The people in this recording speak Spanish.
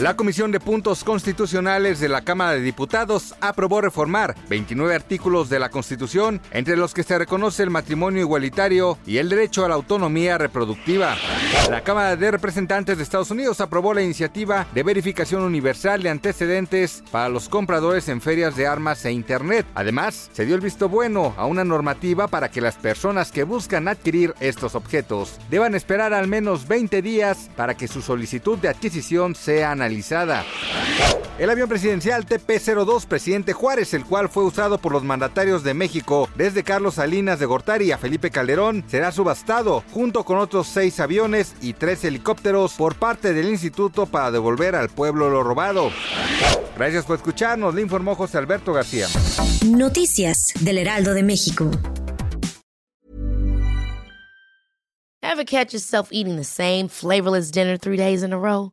La Comisión de Puntos Constitucionales de la Cámara de Diputados aprobó reformar 29 artículos de la Constitución, entre los que se reconoce el matrimonio igualitario y el derecho a la autonomía reproductiva. La Cámara de Representantes de Estados Unidos aprobó la iniciativa de verificación universal de antecedentes para los compradores en ferias de armas e Internet. Además, se dio el visto bueno a una normativa para que las personas que buscan adquirir estos objetos deban esperar al menos 20 días para que su solicitud de adquisición sea analizada el avión presidencial TP-02 Presidente Juárez, el cual fue usado por los mandatarios de México desde Carlos Salinas de Gortari a Felipe Calderón, será subastado junto con otros seis aviones y tres helicópteros por parte del instituto para devolver al pueblo lo robado. Gracias por escucharnos, le informó José Alberto García. Noticias del Heraldo de México. Ever catch yourself eating the same flavorless dinner three days in a row?